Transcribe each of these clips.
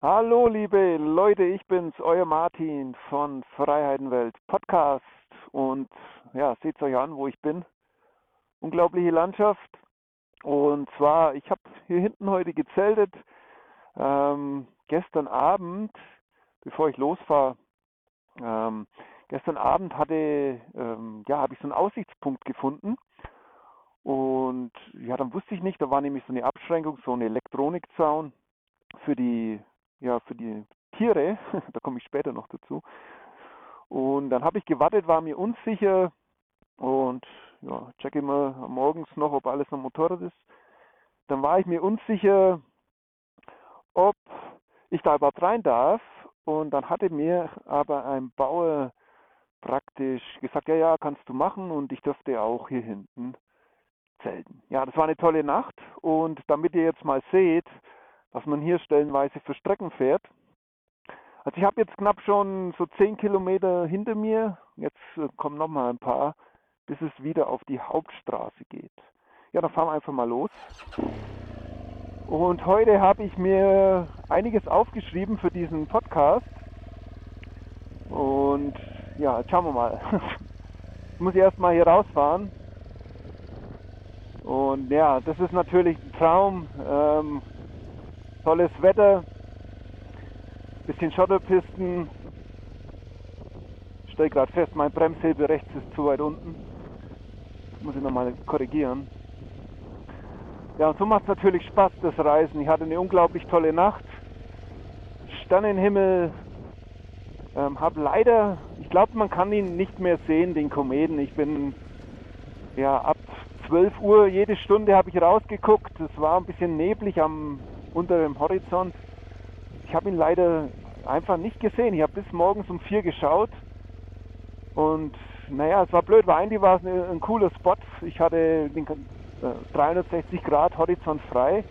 Hallo liebe Leute, ich bin's, euer Martin von Freiheitenwelt Podcast und ja, seht euch an, wo ich bin. Unglaubliche Landschaft und zwar, ich habe hier hinten heute gezeltet. Ähm, gestern Abend, bevor ich losfahre, ähm, gestern Abend hatte, ähm, ja, habe ich so einen Aussichtspunkt gefunden und ja, dann wusste ich nicht, da war nämlich so eine Abschränkung, so ein Elektronikzaun für die ja, für die Tiere, da komme ich später noch dazu. Und dann habe ich gewartet, war mir unsicher und ja, checke immer morgens noch, ob alles am Motorrad ist. Dann war ich mir unsicher, ob ich da überhaupt rein darf. Und dann hatte mir aber ein Bauer praktisch gesagt, ja, ja, kannst du machen und ich dürfte auch hier hinten zelten. Ja, das war eine tolle Nacht und damit ihr jetzt mal seht, was man hier stellenweise für Strecken fährt. Also ich habe jetzt knapp schon so 10 Kilometer hinter mir. Jetzt äh, kommen noch mal ein paar, bis es wieder auf die Hauptstraße geht. Ja, dann fahren wir einfach mal los. Und heute habe ich mir einiges aufgeschrieben für diesen Podcast. Und ja, schauen wir mal. Jetzt muss ich erstmal hier rausfahren. Und ja, das ist natürlich ein Traum. Ähm, tolles Wetter, bisschen Schotterpisten. Ich stelle gerade fest, mein Bremshebel rechts ist zu weit unten. Das muss ich nochmal korrigieren. Ja, und so macht es natürlich Spaß, das Reisen. Ich hatte eine unglaublich tolle Nacht. Sternenhimmel. Ähm, habe leider, ich glaube, man kann ihn nicht mehr sehen, den Kometen. Ich bin ja ab 12 Uhr jede Stunde habe ich rausgeguckt. Es war ein bisschen neblig am unter dem Horizont. Ich habe ihn leider einfach nicht gesehen. Ich habe bis morgens um vier geschaut und naja, es war blöd, weil eigentlich war es ein, ein cooler Spot. Ich hatte den äh, 360 Grad Horizont frei.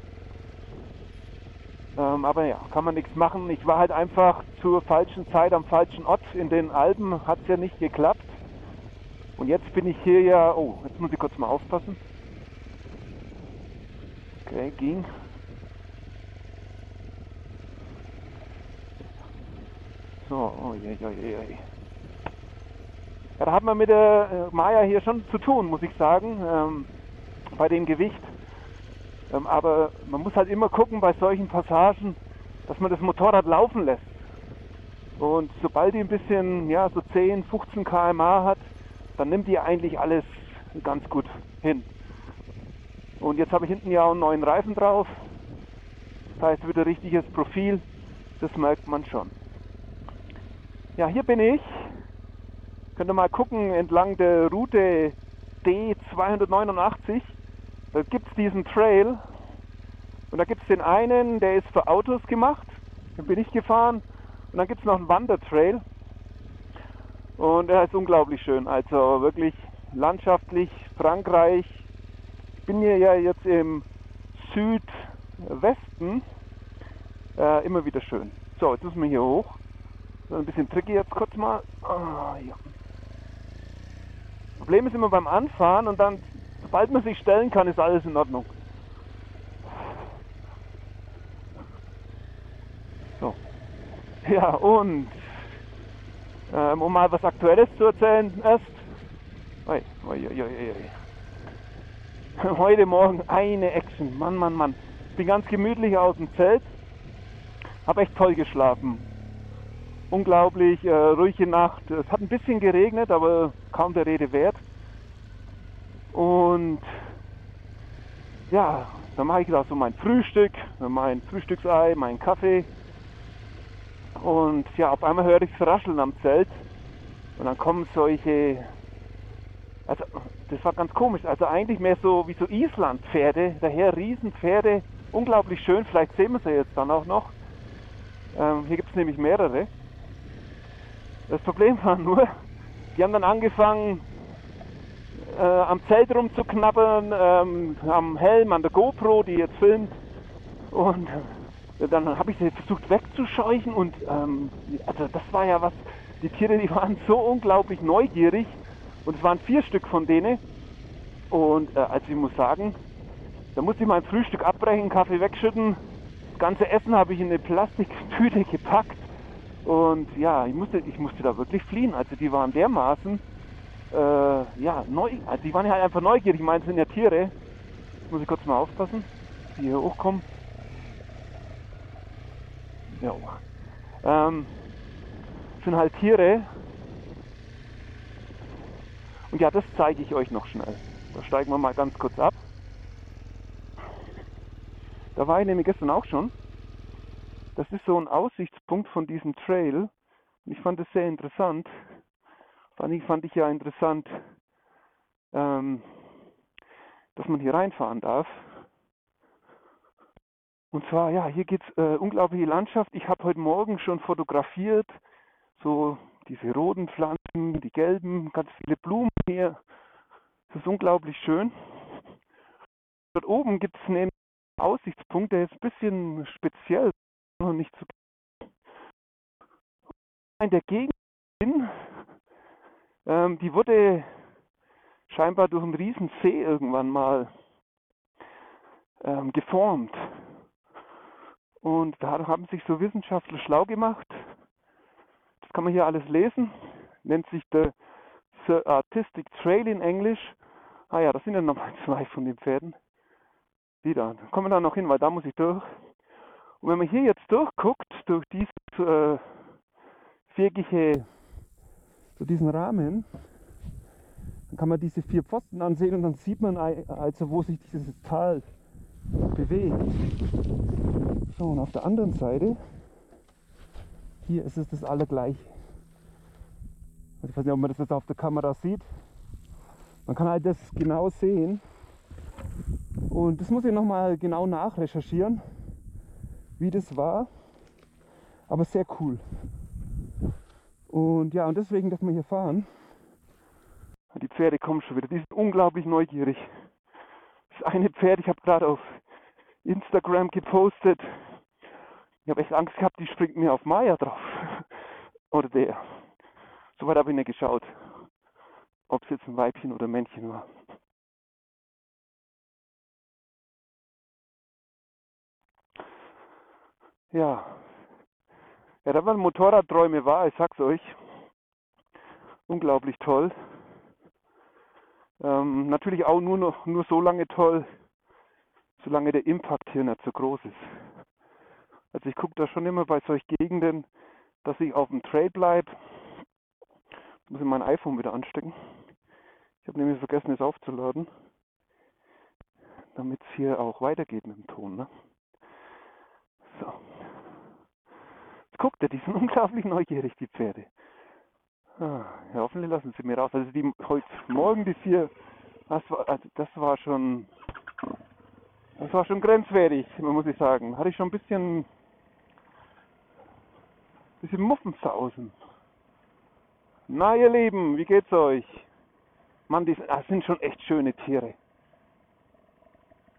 Ähm, aber ja, kann man nichts machen. Ich war halt einfach zur falschen Zeit am falschen Ort. In den Alpen hat es ja nicht geklappt. Und jetzt bin ich hier ja. Oh, jetzt muss ich kurz mal aufpassen. Okay, ging. So, oh je, je. Ja, da hat man mit der äh, Maya hier schon zu tun, muss ich sagen, ähm, bei dem Gewicht. Ähm, aber man muss halt immer gucken bei solchen Passagen, dass man das Motorrad laufen lässt. Und sobald die ein bisschen, ja, so 10, 15 km/h hat, dann nimmt die eigentlich alles ganz gut hin. Und jetzt habe ich hinten ja auch einen neuen Reifen drauf. Das heißt wieder richtiges Profil. Das merkt man schon. Ja, hier bin ich. Könnt ihr mal gucken, entlang der Route D289. Da gibt es diesen Trail. Und da gibt es den einen, der ist für Autos gemacht. Den bin ich gefahren. Und dann gibt es noch einen Wandertrail. Und er ist unglaublich schön. Also wirklich landschaftlich, Frankreich. Ich bin hier ja jetzt im Südwesten. Äh, immer wieder schön. So, jetzt müssen wir hier hoch. Ein bisschen tricky jetzt kurz mal. Oh, ja. Problem ist immer beim Anfahren und dann, sobald man sich stellen kann, ist alles in Ordnung. So. Ja, und ähm, um mal was Aktuelles zu erzählen erst. Oi, oi, oi, Heute Morgen eine Action. Mann, Mann, Mann. Bin ganz gemütlich aus dem Zelt. Hab echt toll geschlafen unglaublich äh, ruhige Nacht. Es hat ein bisschen geregnet, aber kaum der Rede wert. Und ja, dann mache ich da so mein Frühstück, mein Frühstücksei, mein Kaffee. Und ja, auf einmal höre ich rascheln am Zelt. Und dann kommen solche, also das war ganz komisch, also eigentlich mehr so wie so Islandpferde, daher Riesenpferde, unglaublich schön, vielleicht sehen wir sie jetzt dann auch noch. Ähm, hier gibt es nämlich mehrere. Das Problem war nur, die haben dann angefangen, äh, am Zelt rumzuknabbern, ähm, am Helm, an der GoPro, die jetzt filmt. Und äh, dann habe ich sie versucht wegzuscheuchen und ähm, also das war ja was, die Tiere, die waren so unglaublich neugierig und es waren vier Stück von denen. Und äh, also ich muss sagen, da musste ich mein Frühstück abbrechen, Kaffee wegschütten das ganze Essen habe ich in eine Plastiktüte gepackt. Und ja, ich musste, ich musste da wirklich fliehen. Also die waren dermaßen, äh, ja, neu, also die waren halt einfach neugierig. Ich meine, es sind ja Tiere. Jetzt muss ich kurz mal aufpassen, die hier hochkommen. Ja. Ähm, sind halt Tiere. Und ja, das zeige ich euch noch schnell. Da steigen wir mal ganz kurz ab. Da war ich nämlich gestern auch schon. Das ist so ein Aussichtspunkt von diesem Trail. Ich fand es sehr interessant. Fand ich, fand ich ja interessant, ähm, dass man hier reinfahren darf. Und zwar, ja, hier geht es äh, unglaubliche Landschaft. Ich habe heute Morgen schon fotografiert, so diese roten Pflanzen, die gelben, ganz viele Blumen hier. Das ist unglaublich schön. Dort oben gibt es einen Aussichtspunkt, der ist ein bisschen speziell, nicht zu in der Gegend ähm, die wurde scheinbar durch einen riesen See irgendwann mal ähm, geformt. Und da haben sich so Wissenschaftler schlau gemacht. Das kann man hier alles lesen. Nennt sich der The Artistic Trail in Englisch. Ah ja, das sind ja nochmal zwei von den Pferden. Wieder. Kommen wir da noch hin, weil da muss ich durch. Und wenn man hier jetzt durchguckt, durch dieses äh, viereckige, so diesen Rahmen, dann kann man diese vier Pfosten ansehen und dann sieht man also, wo sich dieses Tal bewegt. So, und auf der anderen Seite, hier ist es das allergleiche. Ich weiß nicht, ob man das jetzt auf der Kamera sieht. Man kann halt das genau sehen. Und das muss ich nochmal genau nachrecherchieren, wie das war. Aber sehr cool. Und ja, und deswegen darf man hier fahren. Die Pferde kommen schon wieder. Die sind unglaublich neugierig. Das eine Pferd, ich habe gerade auf Instagram gepostet. Ich habe echt Angst gehabt, die springt mir auf Maya drauf. Oder der. Soweit habe ich nicht geschaut, ob es jetzt ein Weibchen oder ein Männchen war. Ja. Ja, da waren Motorradträume wahr, ich sag's euch. Unglaublich toll. Ähm, natürlich auch nur nur so lange toll, solange der Impact hier nicht so groß ist. Also ich gucke da schon immer bei solchen Gegenden, dass ich auf dem Trail bleibe. Muss ich mein iPhone wieder anstecken. Ich habe nämlich vergessen, es aufzuladen, damit es hier auch weitergeht mit dem Ton. Ne? So. Ihr, die sind unglaublich neugierig, die Pferde. Ah, ja, hoffentlich lassen sie mir raus. Also die heute Morgen die vier, das war, also das war schon, das war schon grenzwertig, muss ich sagen. Hatte ich schon ein bisschen, bisschen Muffensausen. Na ihr Lieben, wie geht's euch? Mann, die das sind schon echt schöne Tiere.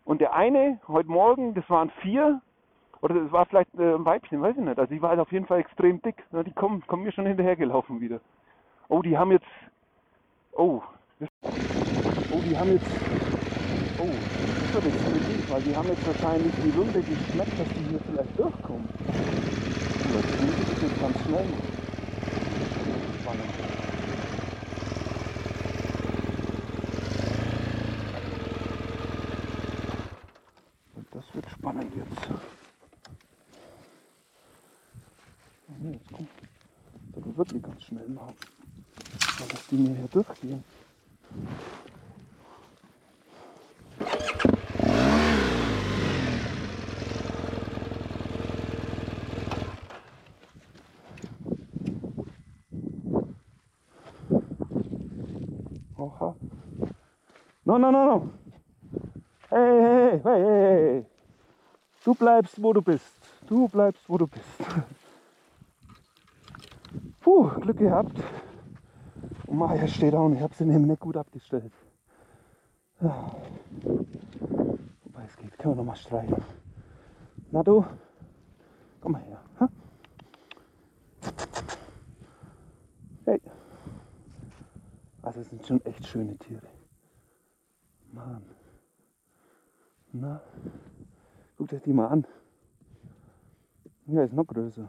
Und der eine, heute Morgen, das waren vier, oder das war vielleicht äh, ein Weibchen, weiß ich nicht. Also die war halt auf jeden Fall extrem dick. Die kommen, kommen mir schon hinterhergelaufen wieder. Oh, die haben jetzt. Oh. Oh, die haben jetzt. Oh, das wird jetzt kritisch, weil die haben jetzt wahrscheinlich die Runde geschmeckt, dass die hier vielleicht durchkommen. Oh, das ist jetzt ganz schnell. Spannend. Das wird spannend jetzt. Kommt. Das wird wirklich ganz schnell machen dass die mir hier durchgehen. Oha. No, no, no, no. Hey, hey, hey, hey, hey. Du bleibst, wo du bist. Du bleibst, wo du bist. Puh, Glück gehabt. Und Maya steht auch und ich habe sie nämlich nicht gut abgestellt. Ja. Wobei es geht, können wir noch mal streiten. Na du, komm mal her. Hey. Also es sind schon echt schöne Tiere. Mann. Na, guck dir die mal an. Ja, ist noch größer.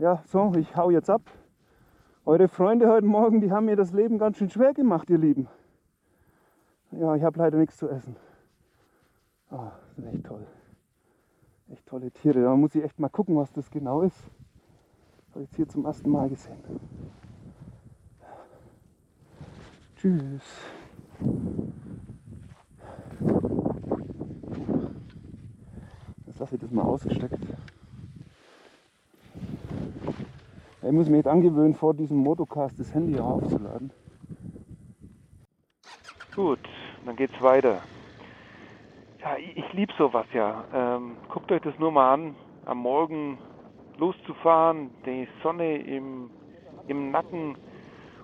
Ja, so, ich hau jetzt ab. Eure Freunde heute Morgen, die haben mir das Leben ganz schön schwer gemacht, ihr Lieben. Ja, ich habe leider nichts zu essen. Ah, das sind echt toll. Echt tolle Tiere. Da muss ich echt mal gucken, was das genau ist. Habe ich jetzt hier zum ersten Mal gesehen. Tschüss. Jetzt lasse ich das mal ausgesteckt. Ich muss mich jetzt angewöhnen, vor diesem Motocast das Handy aufzuladen. Gut, dann geht's weiter. Ja, ich, ich liebe sowas ja. Ähm, guckt euch das nur mal an, am Morgen loszufahren, die Sonne im, im Nacken.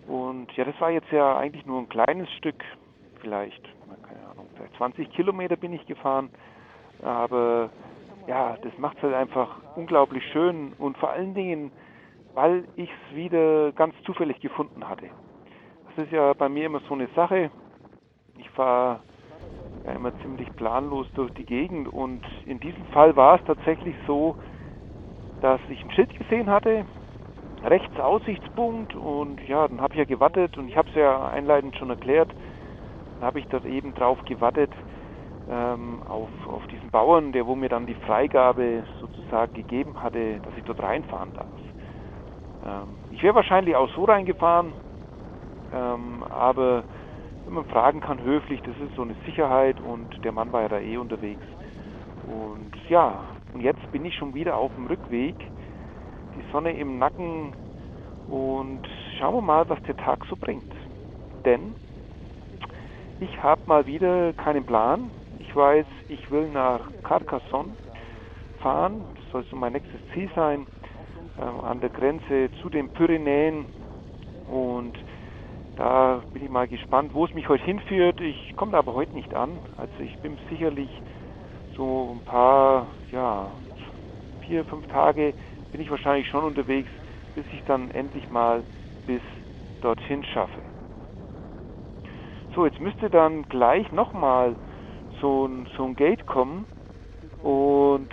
Und ja, das war jetzt ja eigentlich nur ein kleines Stück, vielleicht, keine Ahnung, vielleicht 20 Kilometer bin ich gefahren. Aber ja, das macht es halt einfach unglaublich schön und vor allen Dingen, weil ich es wieder ganz zufällig gefunden hatte. Das ist ja bei mir immer so eine Sache. Ich fahre ja immer ziemlich planlos durch die Gegend und in diesem Fall war es tatsächlich so, dass ich ein Schild gesehen hatte, rechts Aussichtspunkt und ja, dann habe ich ja gewartet und ich habe es ja einleitend schon erklärt, dann habe ich dort eben drauf gewartet ähm, auf, auf diesen Bauern, der wo mir dann die Freigabe sozusagen gegeben hatte, dass ich dort reinfahren darf. Ähm, ich wäre wahrscheinlich auch so reingefahren, ähm, aber wenn man fragen kann, höflich, das ist so eine Sicherheit und der Mann war ja da eh unterwegs. Und ja, und jetzt bin ich schon wieder auf dem Rückweg, die Sonne im Nacken und schauen wir mal, was der Tag so bringt. Denn ich habe mal wieder keinen Plan. Ich weiß, ich will nach Carcassonne fahren. Das soll so mein nächstes Ziel sein, an der Grenze zu den Pyrenäen. Und da bin ich mal gespannt, wo es mich heute hinführt. Ich komme da aber heute nicht an. Also ich bin sicherlich so ein paar, ja, vier, fünf Tage bin ich wahrscheinlich schon unterwegs, bis ich dann endlich mal bis dorthin schaffe. So, jetzt müsste dann gleich nochmal so ein, so ein Gate kommen und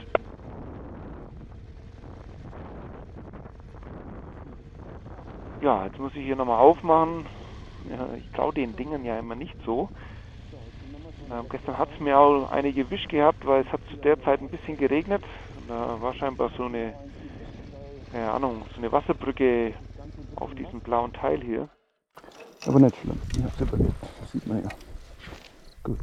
ja, jetzt muss ich hier nochmal aufmachen. Ja, ich traue den Dingen ja immer nicht so. Ähm, gestern hat es mir auch einige Wisch gehabt, weil es hat zu der Zeit ein bisschen geregnet. Da war scheinbar so eine, keine Ahnung, so eine Wasserbrücke auf diesem blauen Teil hier. Aber nicht schlimm. Hab's überlebt. Das sieht man ja. Gut.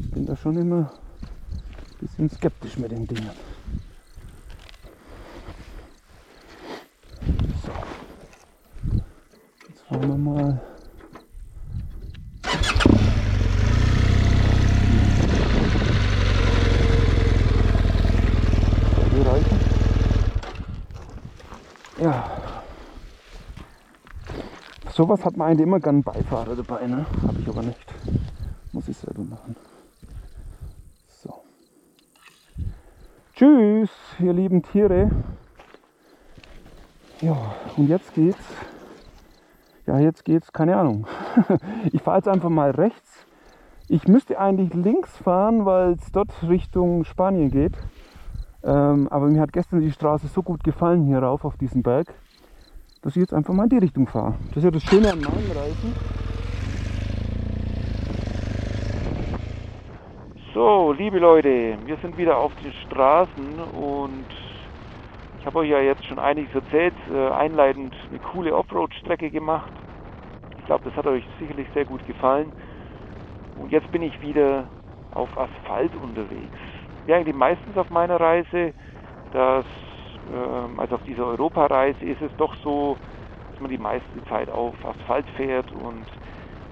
Ich bin da schon immer ein bisschen skeptisch mit den Dingen. Fahren wir mal. Ja. Sowas hat man eigentlich immer gern Beifahrer dabei, ne? Habe ich aber nicht. Muss ich selber machen. So. Tschüss, ihr lieben Tiere. Ja, und jetzt geht's. Ja, jetzt geht's, keine Ahnung. ich fahre jetzt einfach mal rechts. Ich müsste eigentlich links fahren, weil es dort Richtung Spanien geht. Ähm, aber mir hat gestern die Straße so gut gefallen hier rauf auf diesen Berg, dass ich jetzt einfach mal in die Richtung fahre. Das ist ja das Schöne an meinen Reisen. So, liebe Leute, wir sind wieder auf den Straßen und ich habe euch ja jetzt schon einiges erzählt, äh, einleitend eine coole Offroad-Strecke gemacht. Ich glaube, das hat euch sicherlich sehr gut gefallen. Und jetzt bin ich wieder auf Asphalt unterwegs. Ja, eigentlich meistens auf meiner Reise, dass, ähm, also auf dieser Europareise ist es doch so, dass man die meiste Zeit auf Asphalt fährt und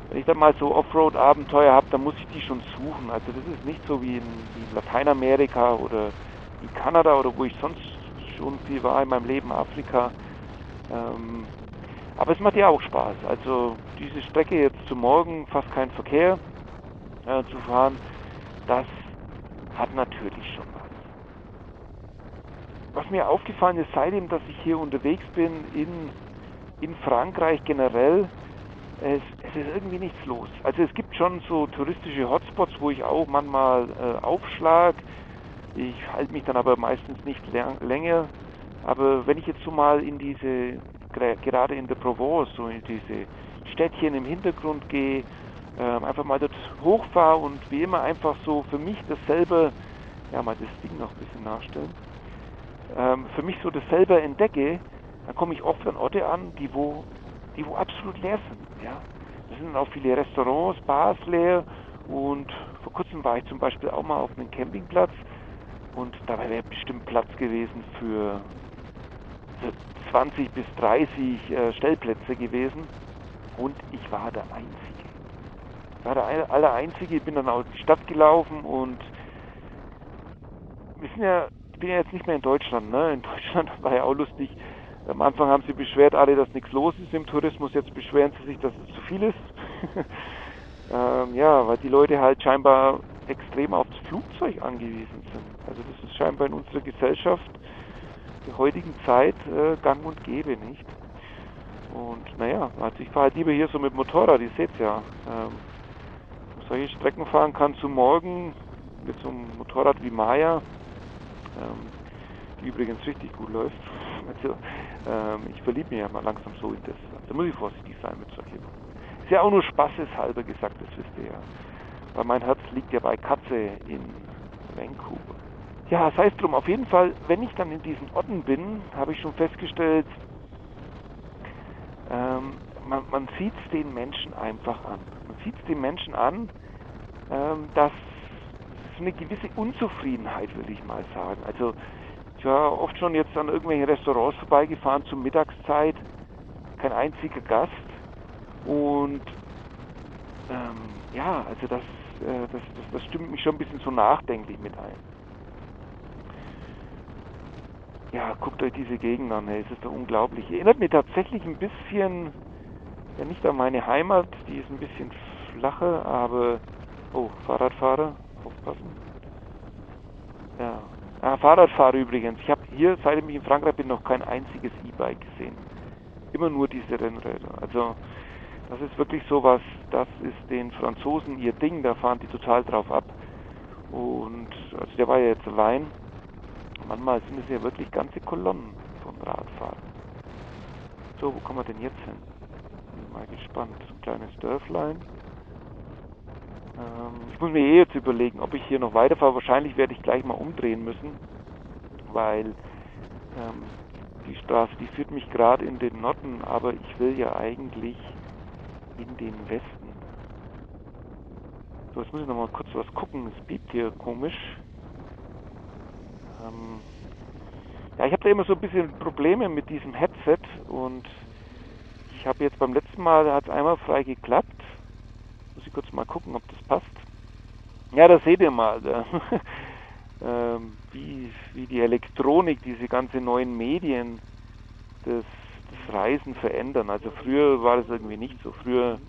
wenn ich dann mal so Offroad-Abenteuer habe, dann muss ich die schon suchen. Also das ist nicht so wie in, wie in Lateinamerika oder in Kanada oder wo ich sonst schon viel war in meinem Leben, Afrika. Ähm, aber es macht ja auch Spaß. Also diese Strecke jetzt zum Morgen, fast kein Verkehr äh, zu fahren, das hat natürlich schon was. Was mir aufgefallen ist, seitdem, dass ich hier unterwegs bin in, in Frankreich generell, es, es es ist irgendwie nichts los. Also es gibt schon so touristische Hotspots, wo ich auch manchmal äh, aufschlag. Ich halte mich dann aber meistens nicht länger. Aber wenn ich jetzt so mal in diese, gerade in der Provence, so in diese Städtchen im Hintergrund gehe, äh, einfach mal dort hochfahre und wie immer einfach so für mich dasselbe, ja mal das Ding noch ein bisschen nachstellen, ähm, für mich so dasselbe entdecke, dann komme ich oft an Orte an, die wo, die wo absolut leer sind. Ja? Da sind auch viele Restaurants, Bars leer und vor kurzem war ich zum Beispiel auch mal auf einem Campingplatz und da wäre bestimmt Platz gewesen für 20 bis 30 äh, Stellplätze gewesen und ich war der Einzige. Ich war der aller Einzige, ich bin dann aus die Stadt gelaufen und wir sind ja, ich bin ja jetzt nicht mehr in Deutschland, ne? In Deutschland war ja auch lustig. Am Anfang haben sie beschwert alle, dass nichts los ist im Tourismus, jetzt beschweren sie sich, dass es zu viel ist. ähm, ja, weil die Leute halt scheinbar extrem aufs Flugzeug angewiesen sind. Also das ist scheinbar in unserer Gesellschaft der heutigen Zeit äh, gang und gäbe, nicht? Und naja, also ich fahre halt lieber hier so mit Motorrad, ihr seht ja. Ähm, solche Strecken fahren kann zu morgen mit so einem Motorrad wie Maya, ähm, die übrigens richtig gut läuft. Also ähm, ich verliebe mich ja mal langsam so in das. Da muss ich vorsichtig sein mit solchen. Ist ja auch nur spaßeshalber gesagt, das wisst ihr ja. Weil mein Herz liegt ja bei Katze in Vancouver. Ja, sei es drum. Auf jeden Fall, wenn ich dann in diesen Orten bin, habe ich schon festgestellt, ähm, man, man sieht es den Menschen einfach an. Man sieht es den Menschen an, ähm, dass so eine gewisse Unzufriedenheit, würde ich mal sagen. Also ich war oft schon jetzt an irgendwelchen Restaurants vorbeigefahren zur Mittagszeit, kein einziger Gast. Und ähm, ja, also das, äh, das, das, das stimmt mich schon ein bisschen so nachdenklich mit ein. Ja, guckt euch diese Gegend an, hey, es ist doch unglaublich. Erinnert mich tatsächlich ein bisschen, ja nicht an meine Heimat, die ist ein bisschen flacher, aber, oh, Fahrradfahrer, aufpassen. Ja, ah, Fahrradfahrer übrigens. Ich habe hier, seitdem ich in Frankreich bin, noch kein einziges E-Bike gesehen. Immer nur diese Rennräder. Also, das ist wirklich sowas, das ist den Franzosen ihr Ding, da fahren die total drauf ab. Und, also der war ja jetzt allein Manchmal sind es ja wirklich ganze Kolonnen von Radfahrern. So, wo kommen wir denn jetzt hin? Bin mal gespannt. So ein kleines Dörflein. Ähm, ich muss mir eh jetzt überlegen, ob ich hier noch weiterfahre. Wahrscheinlich werde ich gleich mal umdrehen müssen, weil ähm, die Straße, die führt mich gerade in den Norden, aber ich will ja eigentlich in den Westen. So, jetzt muss ich noch mal kurz was gucken. Es piept hier komisch. Ähm, ja, ich habe da immer so ein bisschen Probleme mit diesem Headset und ich habe jetzt beim letzten Mal, hat es einmal frei geklappt. Muss ich kurz mal gucken, ob das passt. Ja, da seht ihr mal, da, ähm, wie, wie die Elektronik, diese ganzen neuen Medien das, das Reisen verändern. Also früher war das irgendwie nicht so. Früher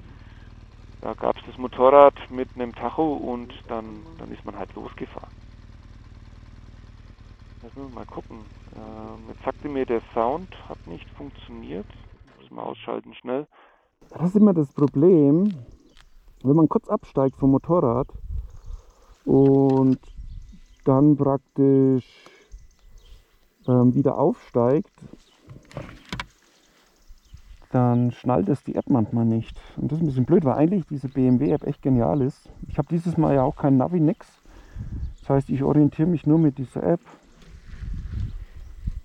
da gab es das Motorrad mit einem Tacho und dann, dann ist man halt losgefahren. Müssen wir mal gucken. Ähm, jetzt sagte mir, der Sound hat nicht funktioniert. Muss mal ausschalten schnell. Das ist immer das Problem, wenn man kurz absteigt vom Motorrad und dann praktisch ähm, wieder aufsteigt, dann schnallt es die App manchmal nicht. Und das ist ein bisschen blöd, weil eigentlich diese BMW-App echt genial ist. Ich habe dieses Mal ja auch kein Navi, nix. Das heißt, ich orientiere mich nur mit dieser App.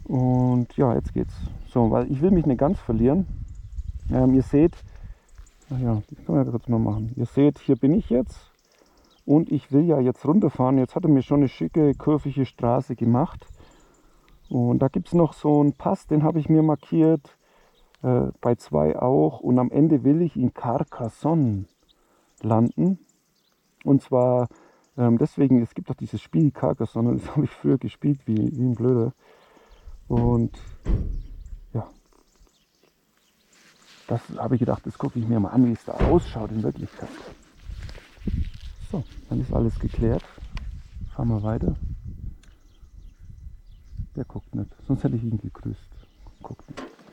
Und ja, jetzt geht's. So, weil ich will mich nicht ganz verlieren. Ähm, ihr seht, ach ja, das kann man ja kurz mal machen. Ihr seht, hier bin ich jetzt und ich will ja jetzt runterfahren. Jetzt hat er mir schon eine schicke, kurvige Straße gemacht. Und da gibt es noch so einen Pass, den habe ich mir markiert. Äh, bei zwei auch. Und am Ende will ich in Carcassonne landen. Und zwar ähm, deswegen, es gibt doch dieses Spiel Carcassonne, das habe ich früher gespielt wie, wie ein Blöder. Und ja, das habe ich gedacht, das gucke ich mir mal an, wie es da ausschaut in Wirklichkeit. So, dann ist alles geklärt. Fahren wir weiter. Der guckt nicht, sonst hätte ich ihn gegrüßt. Guckt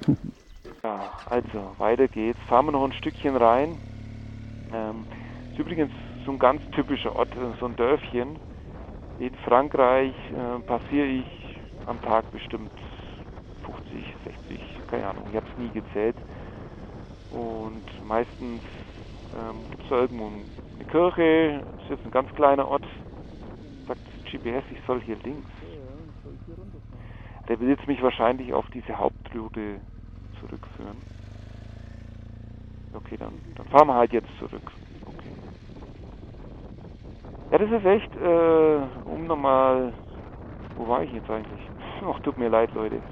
nicht. ja, also weiter geht's. Fahren wir noch ein Stückchen rein. Ähm, ist übrigens so ein ganz typischer Ort, so ein Dörfchen. In Frankreich äh, passiere ich am Tag bestimmt 50, 60, keine Ahnung, ich habe es nie gezählt. Und meistens ähm, gibt es da irgendwo eine Kirche, das ist jetzt ein ganz kleiner Ort, sagt GPS, ich soll hier links. Der will jetzt mich wahrscheinlich auf diese Hauptroute zurückführen. Okay, dann, dann fahren wir halt jetzt zurück. Okay. Ja, das ist echt, äh, um nochmal, wo war ich jetzt eigentlich? Ach, tut mir leid, Leute.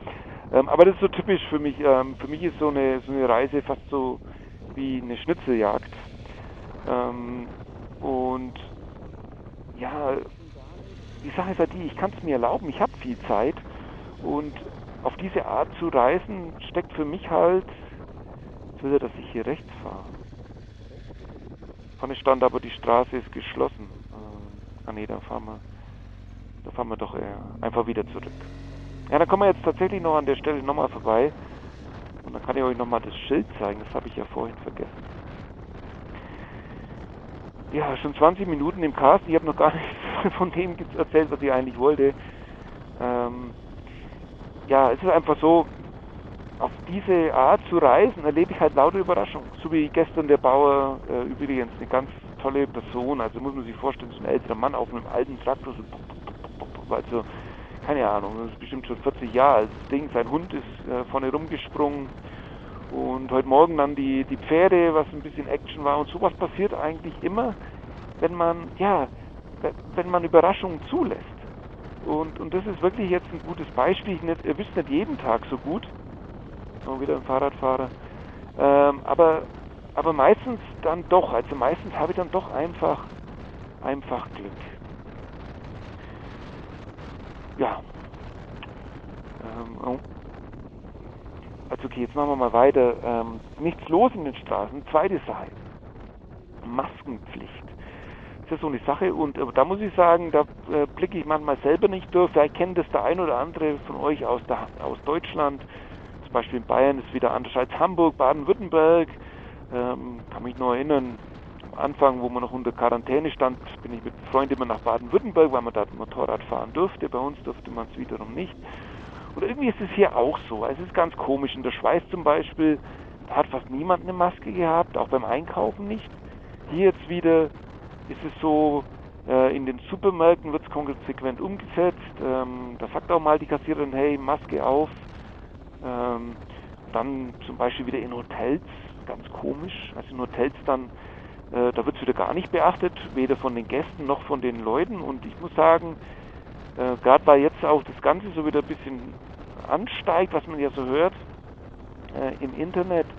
Ähm, aber das ist so typisch für mich. Ähm, für mich ist so eine, so eine Reise fast so wie eine Schnitzeljagd. Ähm, und ja, die Sache ist halt die, ich kann es mir erlauben, ich habe viel Zeit und auf diese Art zu reisen steckt für mich halt, jetzt will er, dass ich hier rechts fahre. Vorne stand aber, die Straße ist geschlossen. Äh, ah nee, da fahren wir, da fahren wir doch eher einfach wieder zurück. Ja, dann kommen wir jetzt tatsächlich noch an der Stelle nochmal vorbei. Und dann kann ich euch nochmal das Schild zeigen, das habe ich ja vorhin vergessen. Ja, schon 20 Minuten im Cast. Ich habe noch gar nichts von dem erzählt, was ich eigentlich wollte. Ähm, ja, es ist einfach so, auf diese Art zu reisen erlebe ich halt lauter Überraschungen. So wie gestern der Bauer, äh, übrigens eine ganz tolle Person, also muss man sich vorstellen, so ein älterer Mann auf einem alten Traktor, so, also keine Ahnung, das ist bestimmt schon 40 Jahre alt, das Ding, sein Hund ist äh, vorne rumgesprungen und heute Morgen dann die, die Pferde, was ein bisschen Action war und sowas passiert eigentlich immer, wenn man, ja, wenn man Überraschungen zulässt. Und, und das ist wirklich jetzt ein gutes Beispiel. Ich nicht, ihr wisst nicht jeden Tag so gut. Oh, wieder ein Fahrradfahrer. Ähm, aber, aber meistens dann doch. Also meistens habe ich dann doch einfach, einfach Glück. Ja. Ähm, oh. Also okay, jetzt machen wir mal weiter. Ähm, nichts los in den Straßen. Zweite Sache. Maskenpflicht. Das ist so eine Sache und äh, da muss ich sagen, da äh, blicke ich manchmal selber nicht durch. Vielleicht kennt das der ein oder andere von euch aus, der, aus Deutschland. Zum Beispiel in Bayern ist wieder anders als Hamburg, Baden-Württemberg. Ähm, kann mich nur erinnern, Anfang, wo man noch unter Quarantäne stand, bin ich mit Freunden immer nach Baden-Württemberg, weil man da Motorrad fahren durfte. Bei uns durfte man es wiederum nicht. Und irgendwie ist es hier auch so. Es ist ganz komisch. In der Schweiz zum Beispiel, da hat fast niemand eine Maske gehabt, auch beim Einkaufen nicht. Hier jetzt wieder ist es so, äh, in den Supermärkten wird es konsequent umgesetzt. Ähm, da sagt auch mal die Kassiererin, hey, Maske auf. Ähm, dann zum Beispiel wieder in Hotels, ganz komisch. Also in Hotels dann äh, da wird es wieder gar nicht beachtet, weder von den Gästen noch von den Leuten. Und ich muss sagen, äh, gerade weil jetzt auch das Ganze so wieder ein bisschen ansteigt, was man ja so hört äh, im Internet,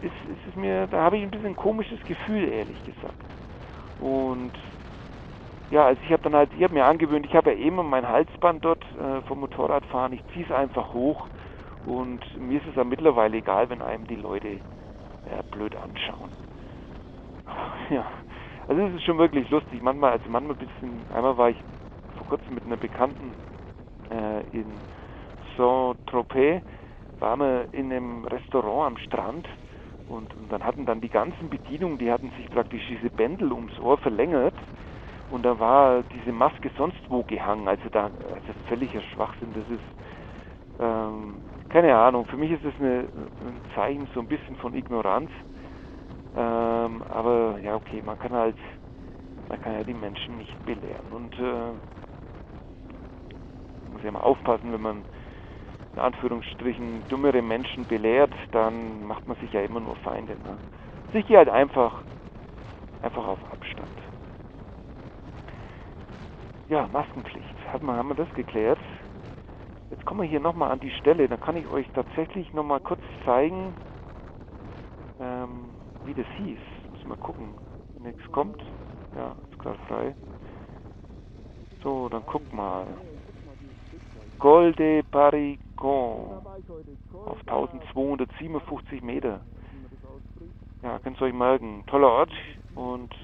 ist, ist es mir, da habe ich ein bisschen ein komisches Gefühl, ehrlich gesagt. Und ja, also ich habe dann halt, ich habe mir angewöhnt, ich habe ja immer mein Halsband dort äh, vom Motorradfahren, ich ziehe es einfach hoch und mir ist es ja mittlerweile egal, wenn einem die Leute äh, blöd anschauen. Ja, also es ist schon wirklich lustig. Manchmal, also manchmal ein bisschen, einmal war ich vor kurzem mit einer Bekannten äh, in Saint-Tropez, waren wir in einem Restaurant am Strand und, und, dann hatten dann die ganzen Bedienungen, die hatten sich praktisch diese Bändel ums Ohr verlängert und da war diese Maske sonst wo gehangen. Also da, also völliger Schwachsinn. Das ist, ähm, keine Ahnung, für mich ist das eine, ein Zeichen so ein bisschen von Ignoranz. Ähm, aber ja, okay, man kann halt, man kann ja die Menschen nicht belehren. Und äh, muss ja mal aufpassen, wenn man in Anführungsstrichen dummere Menschen belehrt, dann macht man sich ja immer nur Feinde. Ne? Ich gehe halt einfach, einfach auf Abstand. Ja, Maskenpflicht. Haben wir, haben wir das geklärt? Jetzt kommen wir hier nochmal an die Stelle. Dann kann ich euch tatsächlich nochmal kurz zeigen, ähm, wie das hieß. Muss mal gucken. Nichts kommt. Ja, ist gerade frei. So, dann guck mal. Golde Parigon auf 1257 Meter. Ja, könnt ihr euch merken. Toller Ort. Und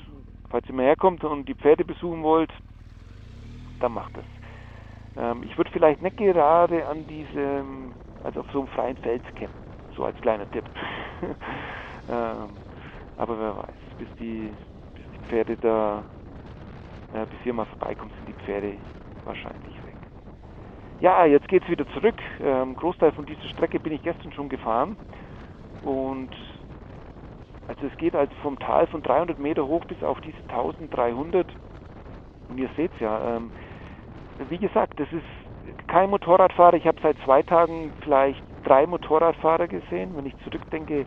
falls ihr mal herkommt und die Pferde besuchen wollt, dann macht das. Ähm, ich würde vielleicht nicht gerade an diesem, also auf so einem freien Feld campen. So als kleiner Tipp. ähm, Aber wer weiß, bis die, bis die Pferde da, äh, bis hier mal vorbeikommt, sind die Pferde wahrscheinlich. Ja, jetzt geht's wieder zurück. Ähm, Großteil von dieser Strecke bin ich gestern schon gefahren. Und also es geht also vom Tal von 300 Meter hoch bis auf diese 1300. Und ihr seht ja, ähm, wie gesagt, das ist kein Motorradfahrer. Ich habe seit zwei Tagen vielleicht drei Motorradfahrer gesehen. Wenn ich zurückdenke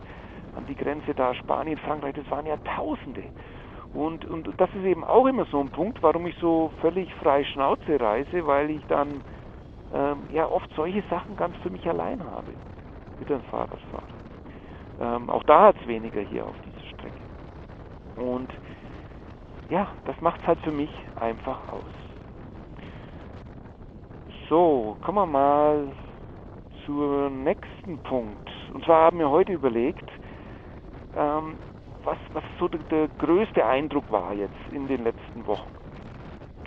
an die Grenze da Spanien, Frankreich, das waren ja Tausende. Und, und das ist eben auch immer so ein Punkt, warum ich so völlig frei Schnauze reise, weil ich dann ähm, ja oft solche Sachen ganz für mich allein habe mit dem Fahrradfahren. Ähm, auch da hat es weniger hier auf dieser Strecke. Und ja, das macht es halt für mich einfach aus. So, kommen wir mal zum nächsten Punkt. Und zwar haben wir heute überlegt, ähm, was, was so der, der, größte Eindruck war jetzt in den letzten Wochen.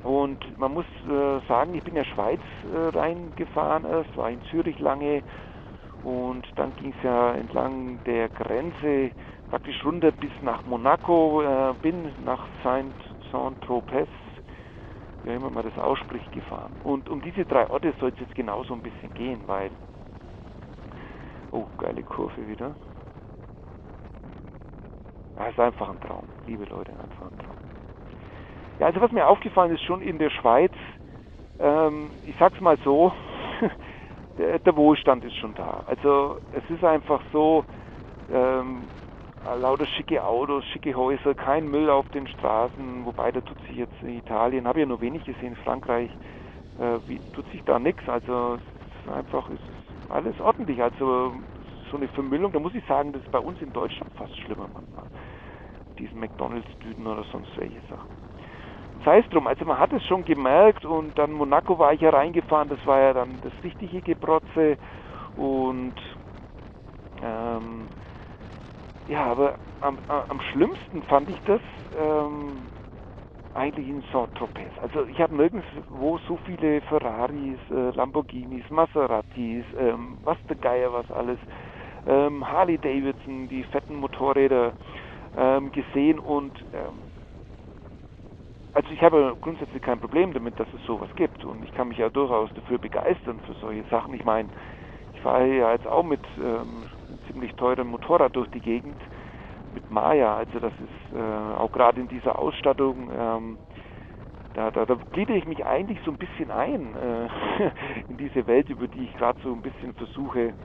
Und man muss äh, sagen, ich bin in der Schweiz äh, reingefahren erst, war in Zürich lange und dann ging es ja entlang der Grenze praktisch runter bis nach Monaco, äh, bin nach Saint-Tropez, wie immer man das ausspricht, gefahren. Und um diese drei Orte soll es jetzt genauso ein bisschen gehen, weil, oh, geile Kurve wieder. Das ist einfach ein Traum, liebe Leute, einfach ein Traum. Ja, also was mir aufgefallen ist, schon in der Schweiz, ähm, ich sag's mal so, der, der, Wohlstand ist schon da. Also es ist einfach so, ähm, lauter schicke Autos, schicke Häuser, kein Müll auf den Straßen, wobei da tut sich jetzt in Italien, habe ja nur wenig gesehen, Frankreich äh, wie, tut sich da nichts. Also es ist einfach, es ist alles ordentlich. Also so eine Vermüllung, da muss ich sagen, das ist bei uns in Deutschland fast schlimmer manchmal. Diesen McDonalds-Tüten oder sonst welche Sachen. Sei es drum, also man hat es schon gemerkt und dann Monaco war ich ja reingefahren, das war ja dann das richtige Geprotze. Und ähm, ja, aber am, am schlimmsten fand ich das ähm, eigentlich in Saint-Tropez. Also ich habe nirgendwo so viele Ferraris, äh, Lamborghinis, Maseratis, ähm, was der Geier was alles, ähm, Harley Davidson, die fetten Motorräder ähm, gesehen. Und ähm, also ich habe grundsätzlich kein Problem damit, dass es sowas gibt und ich kann mich ja durchaus dafür begeistern für solche Sachen. Ich meine, ich fahre ja jetzt auch mit ähm, ziemlich teurem Motorrad durch die Gegend mit Maya, also das ist äh, auch gerade in dieser Ausstattung, ähm, da, da, da gliede ich mich eigentlich so ein bisschen ein äh, in diese Welt, über die ich gerade so ein bisschen versuche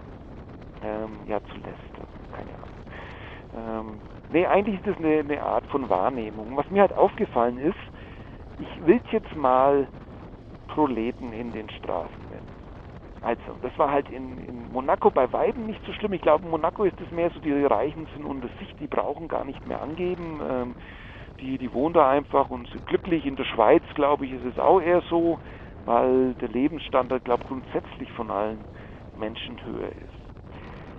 ähm, ja zu lästern. Keine Ahnung. Ähm, nee, eigentlich ist das eine, eine Art von Wahrnehmung. Was mir halt aufgefallen ist, ich will jetzt mal Proleten in den Straßen nennen. Also, das war halt in, in Monaco bei Weiben nicht so schlimm. Ich glaube, in Monaco ist es mehr so, die Reichen sind unter sich, die brauchen gar nicht mehr angeben. Ähm, die, die wohnen da einfach und sind glücklich. In der Schweiz, glaube ich, ist es auch eher so, weil der Lebensstandard, glaube ich, grundsätzlich von allen Menschen höher ist.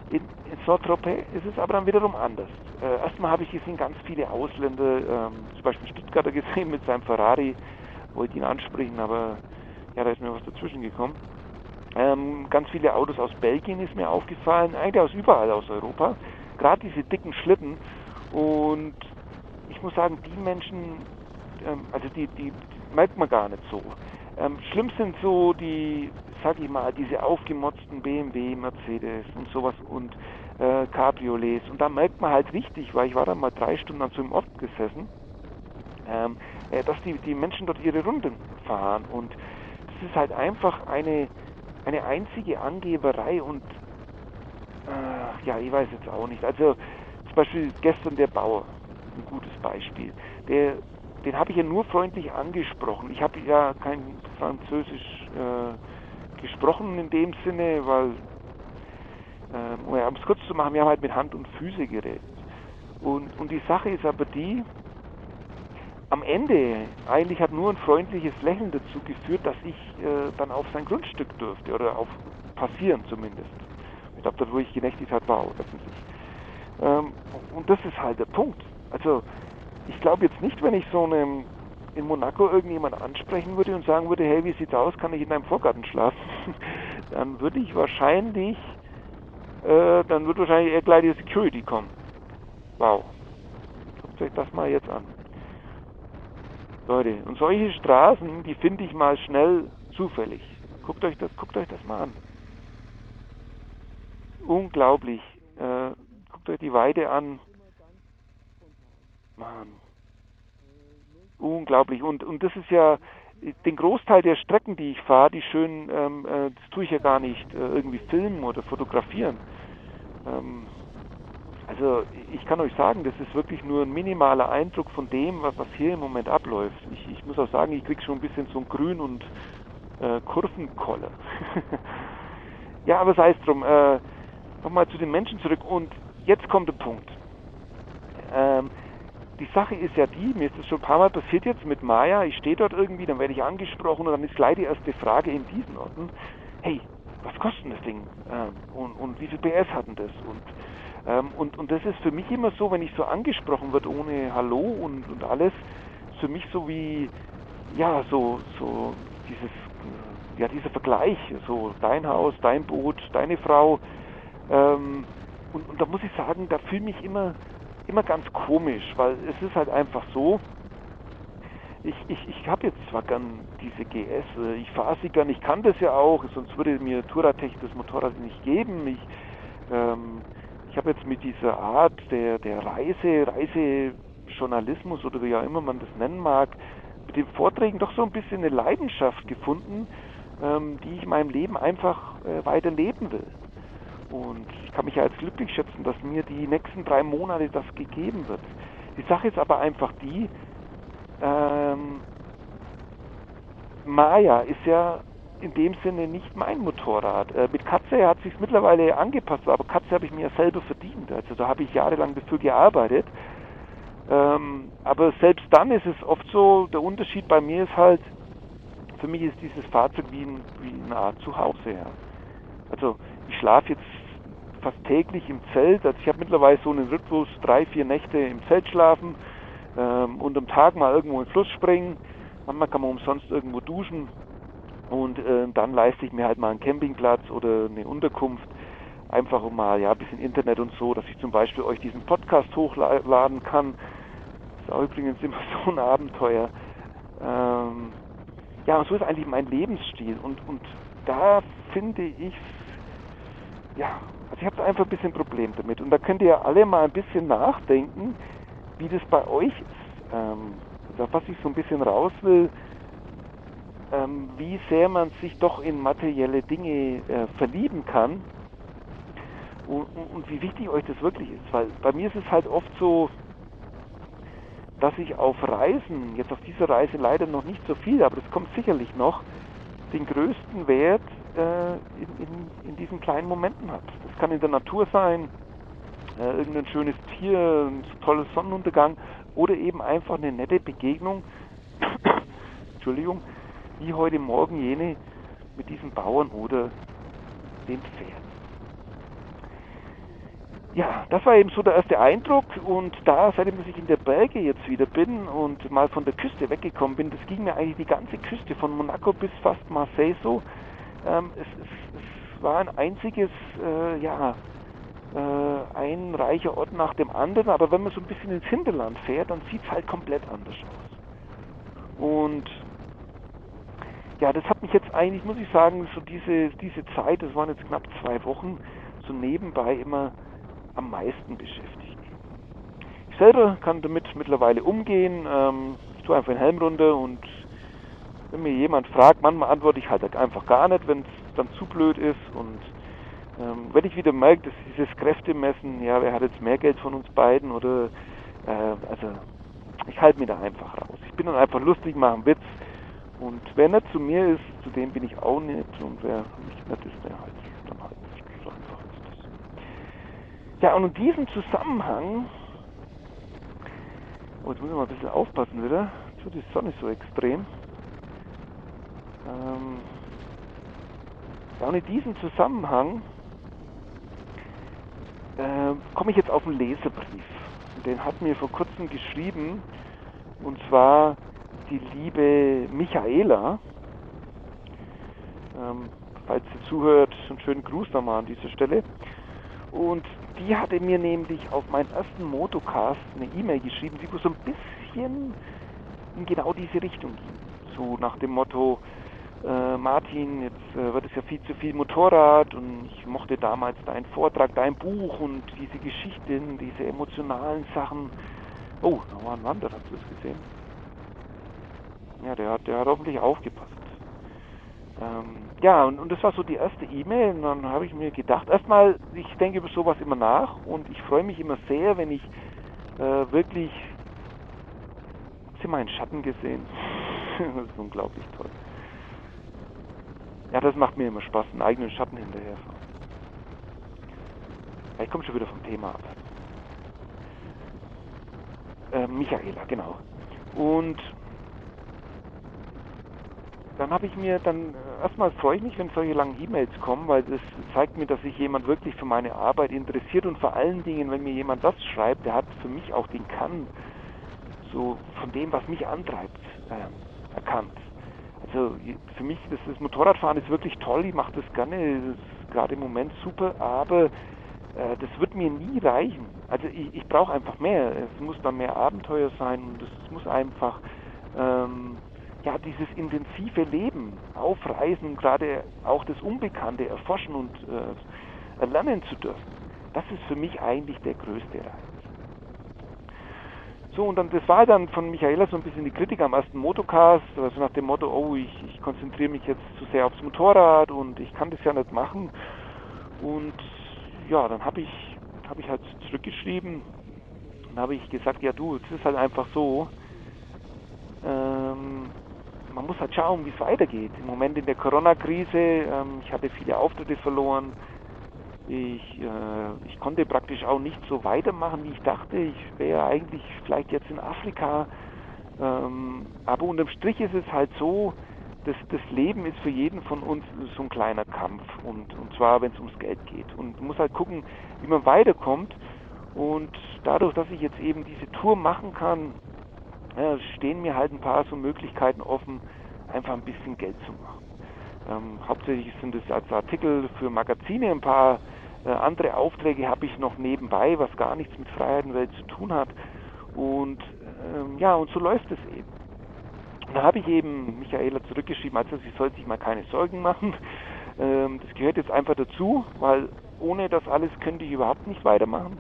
In, in Saint-Tropez ist es aber dann wiederum anders. Äh, erstmal habe ich gesehen, ganz viele Ausländer, ähm, zum Beispiel Stuttgarter gesehen mit seinem Ferrari, wollte ihn ansprechen, aber ja, da ist mir was dazwischen gekommen. Ähm, ganz viele Autos aus Belgien ist mir aufgefallen, eigentlich aus überall aus Europa. Gerade diese dicken Schlitten. Und ich muss sagen, die Menschen, ähm, also die, die, die, merkt man gar nicht so. Ähm, schlimm sind so die, sag ich mal, diese aufgemotzten BMW, Mercedes und sowas und äh, Cabriolets. Und da merkt man halt richtig, weil ich war dann mal drei Stunden an so einem Ort gesessen, ähm, äh, dass die, die Menschen dort ihre Runden fahren. Und das ist halt einfach eine, eine einzige Angeberei und äh, ja, ich weiß jetzt auch nicht. Also zum Beispiel gestern der Bauer, ein gutes Beispiel. Der, den habe ich ja nur freundlich angesprochen. Ich habe ja kein Französisch äh, gesprochen in dem Sinne, weil, äh, um es kurz zu machen, wir haben halt mit Hand und Füße geredet. Und, und die Sache ist aber die, am Ende eigentlich hat nur ein freundliches Lächeln dazu geführt, dass ich äh, dann auf sein Grundstück durfte oder auf passieren zumindest. Ich glaube, dort, wo ich genächtigt habe, war auch öffentlich. Ähm, und das ist halt der Punkt. Also ich glaube jetzt nicht, wenn ich so einem in Monaco irgendjemand ansprechen würde und sagen würde, hey, wie sieht's aus, kann ich in deinem Vorgarten schlafen? dann würde ich wahrscheinlich, äh, dann würde wahrscheinlich eher gleich die Security kommen. Wow. Guckt euch das mal jetzt an. Leute, und solche Straßen, die finde ich mal schnell zufällig. Guckt euch das, guckt euch das mal an. Unglaublich. Äh, guckt euch die Weide an. Mann. Unglaublich. Und, und das ist ja den Großteil der Strecken, die ich fahre, die schön, ähm, äh, das tue ich ja gar nicht äh, irgendwie filmen oder fotografieren. Ähm, also ich kann euch sagen, das ist wirklich nur ein minimaler Eindruck von dem, was, was hier im Moment abläuft. Ich, ich muss auch sagen, ich kriege schon ein bisschen so ein Grün- und äh, Kurvenkolle. ja, aber sei es drum. Äh, Nochmal zu den Menschen zurück. Und jetzt kommt der Punkt. Ähm, die Sache ist ja die, mir ist das schon ein paar Mal passiert jetzt mit Maya, ich stehe dort irgendwie, dann werde ich angesprochen und dann ist gleich die erste Frage in diesen Orten, hey, was kostet das Ding? Ähm, und, und wie viel PS hatten das? Und ähm, und, und das ist für mich immer so, wenn ich so angesprochen wird ohne Hallo und, und alles, für mich so wie, ja, so, so dieses, äh, ja, dieser Vergleich, so dein Haus, dein Boot, deine Frau. Ähm, und, und da muss ich sagen, da fühle ich mich immer, immer ganz komisch, weil es ist halt einfach so, ich, ich, ich habe jetzt zwar gern diese GS, ich fahre sie gern, ich kann das ja auch, sonst würde mir Touratech das Motorrad nicht geben. Ich, ähm, ich habe jetzt mit dieser Art der, der Reise, Reisejournalismus oder wie auch immer man das nennen mag, mit den Vorträgen doch so ein bisschen eine Leidenschaft gefunden, ähm, die ich in meinem Leben einfach äh, weiter leben will. Und ich kann mich ja als glücklich schätzen, dass mir die nächsten drei Monate das gegeben wird. Die Sache ist aber einfach die, ähm, Maya ist ja in dem Sinne nicht mein Motorrad. Äh, mit Katze hat sich mittlerweile angepasst, aber Katze habe ich mir ja selber verdient. Also da habe ich jahrelang dafür gearbeitet. Ähm, aber selbst dann ist es oft so, der Unterschied bei mir ist halt, für mich ist dieses Fahrzeug wie, ein, wie eine Art Zuhause. Ja. Also ich schlafe jetzt fast täglich im Zelt. Also ich habe mittlerweile so einen Rhythmus, drei, vier Nächte im Zelt schlafen ähm, und am Tag mal irgendwo in den Fluss springen. Manchmal kann man umsonst irgendwo duschen. Und äh, dann leiste ich mir halt mal einen Campingplatz oder eine Unterkunft, einfach um mal ja ein bisschen Internet und so, dass ich zum Beispiel euch diesen Podcast hochladen kann. Das ist auch übrigens immer so ein Abenteuer. Ähm, ja, und so ist eigentlich mein Lebensstil. Und, und da finde ich, ja, also ich habe einfach ein bisschen Problem damit. Und da könnt ihr alle mal ein bisschen nachdenken, wie das bei euch ist. Ähm, also was ich so ein bisschen raus will, ähm, wie sehr man sich doch in materielle Dinge äh, verlieben kann und, und, und, wie wichtig euch das wirklich ist. Weil bei mir ist es halt oft so, dass ich auf Reisen, jetzt auf dieser Reise leider noch nicht so viel, aber das kommt sicherlich noch, den größten Wert äh, in, in, in, diesen kleinen Momenten habe. Das kann in der Natur sein, äh, irgendein schönes Tier, ein tolles Sonnenuntergang oder eben einfach eine nette Begegnung, Entschuldigung, wie heute Morgen jene mit diesen Bauern oder den Pferden. Ja, das war eben so der erste Eindruck und da, seitdem ich in der Berge jetzt wieder bin und mal von der Küste weggekommen bin, das ging mir eigentlich die ganze Küste von Monaco bis fast Marseille so. Ähm, es, es, es, war ein einziges, äh, ja, äh, ein reicher Ort nach dem anderen, aber wenn man so ein bisschen ins Hinterland fährt, dann sieht es halt komplett anders aus. Und ja, das hat mich jetzt eigentlich, muss ich sagen, so diese, diese Zeit, das waren jetzt knapp zwei Wochen, so nebenbei immer am meisten beschäftigt. Ich selber kann damit mittlerweile umgehen. Ähm, ich tue einfach den Helm runter und wenn mir jemand fragt, manchmal antworte ich halt einfach gar nicht, wenn es dann zu blöd ist. Und ähm, wenn ich wieder merke, dass dieses Kräftemessen, ja, wer hat jetzt mehr Geld von uns beiden oder äh, also ich halte mir da einfach raus. Ich bin dann einfach lustig, mache einen Witz und wer nicht zu mir ist, zu dem bin ich auch nicht. Und wer nicht nett ist, der halt dann halt nicht. So einfach ist das. Ja, und in diesem Zusammenhang, oh, jetzt muss ich mal ein bisschen aufpassen wieder. Wird die Sonne so extrem. Ähm, ja, und in diesem Zusammenhang äh, komme ich jetzt auf einen Leserbrief. Den hat mir vor kurzem geschrieben, und zwar die liebe Michaela. Ähm, falls sie zuhört, einen schönen Gruß nochmal an dieser Stelle. Und die hatte mir nämlich auf meinen ersten Motocast eine E-Mail geschrieben, die so ein bisschen in genau diese Richtung ging. So nach dem Motto, äh, Martin, jetzt äh, wird es ja viel zu viel Motorrad und ich mochte damals deinen Vortrag, dein Buch und diese Geschichten, diese emotionalen Sachen. Oh, da war ein Wanderer, hast du das gesehen? Ja, der hat, der hat hoffentlich aufgepasst. Ähm, ja, und, und das war so die erste E-Mail und dann habe ich mir gedacht, erstmal, ich denke über sowas immer nach und ich freue mich immer sehr, wenn ich äh, wirklich, habt ihr meinen Schatten gesehen? das ist unglaublich toll. Ja, das macht mir immer Spaß, einen eigenen Schatten hinterherfahren. Ich komme schon wieder vom Thema ab. Äh, Michaela, genau. Und dann habe ich mir dann äh, erstmal freue ich mich, wenn solche langen E-Mails kommen, weil das zeigt mir, dass sich jemand wirklich für meine Arbeit interessiert und vor allen Dingen, wenn mir jemand das schreibt, der hat für mich auch den Kann so von dem, was mich antreibt, äh, erkannt. Also für mich, das, das Motorradfahren ist wirklich toll, ich mache das gerne, gerade im Moment super, aber äh, das wird mir nie reichen. Also ich, ich brauche einfach mehr. Es muss dann mehr Abenteuer sein und es muss einfach ähm, ja dieses intensive Leben aufreisen gerade auch das Unbekannte erforschen und äh, erlernen zu dürfen. Das ist für mich eigentlich der größte Reiz. So, und dann, das war dann von Michaela so ein bisschen die Kritik am ersten Motocast, also nach dem Motto, oh, ich, ich konzentriere mich jetzt zu sehr aufs Motorrad und ich kann das ja nicht machen. Und ja, dann habe ich, habe ich halt zurückgeschrieben und habe ich gesagt, ja du, es ist halt einfach so, ähm, man muss halt schauen, wie es weitergeht. Im Moment in der Corona-Krise, ähm, ich hatte viele Auftritte verloren, ich, äh, ich konnte praktisch auch nicht so weitermachen, wie ich dachte. Ich wäre eigentlich vielleicht jetzt in Afrika. Ähm, aber unterm Strich ist es halt so, dass das Leben ist für jeden von uns so ein kleiner Kampf. Und, und zwar, wenn es ums Geld geht. Und man muss halt gucken, wie man weiterkommt. Und dadurch, dass ich jetzt eben diese Tour machen kann, äh, stehen mir halt ein paar so Möglichkeiten offen, einfach ein bisschen Geld zu machen. Ähm, hauptsächlich sind es als Artikel für Magazine, ein paar äh, andere Aufträge habe ich noch nebenbei, was gar nichts mit Freiheitenwelt zu tun hat. Und ähm, ja, und so läuft es eben. Und da habe ich eben Michaela zurückgeschrieben, also sie soll sich mal keine Sorgen machen. Ähm, das gehört jetzt einfach dazu, weil ohne das alles könnte ich überhaupt nicht weitermachen.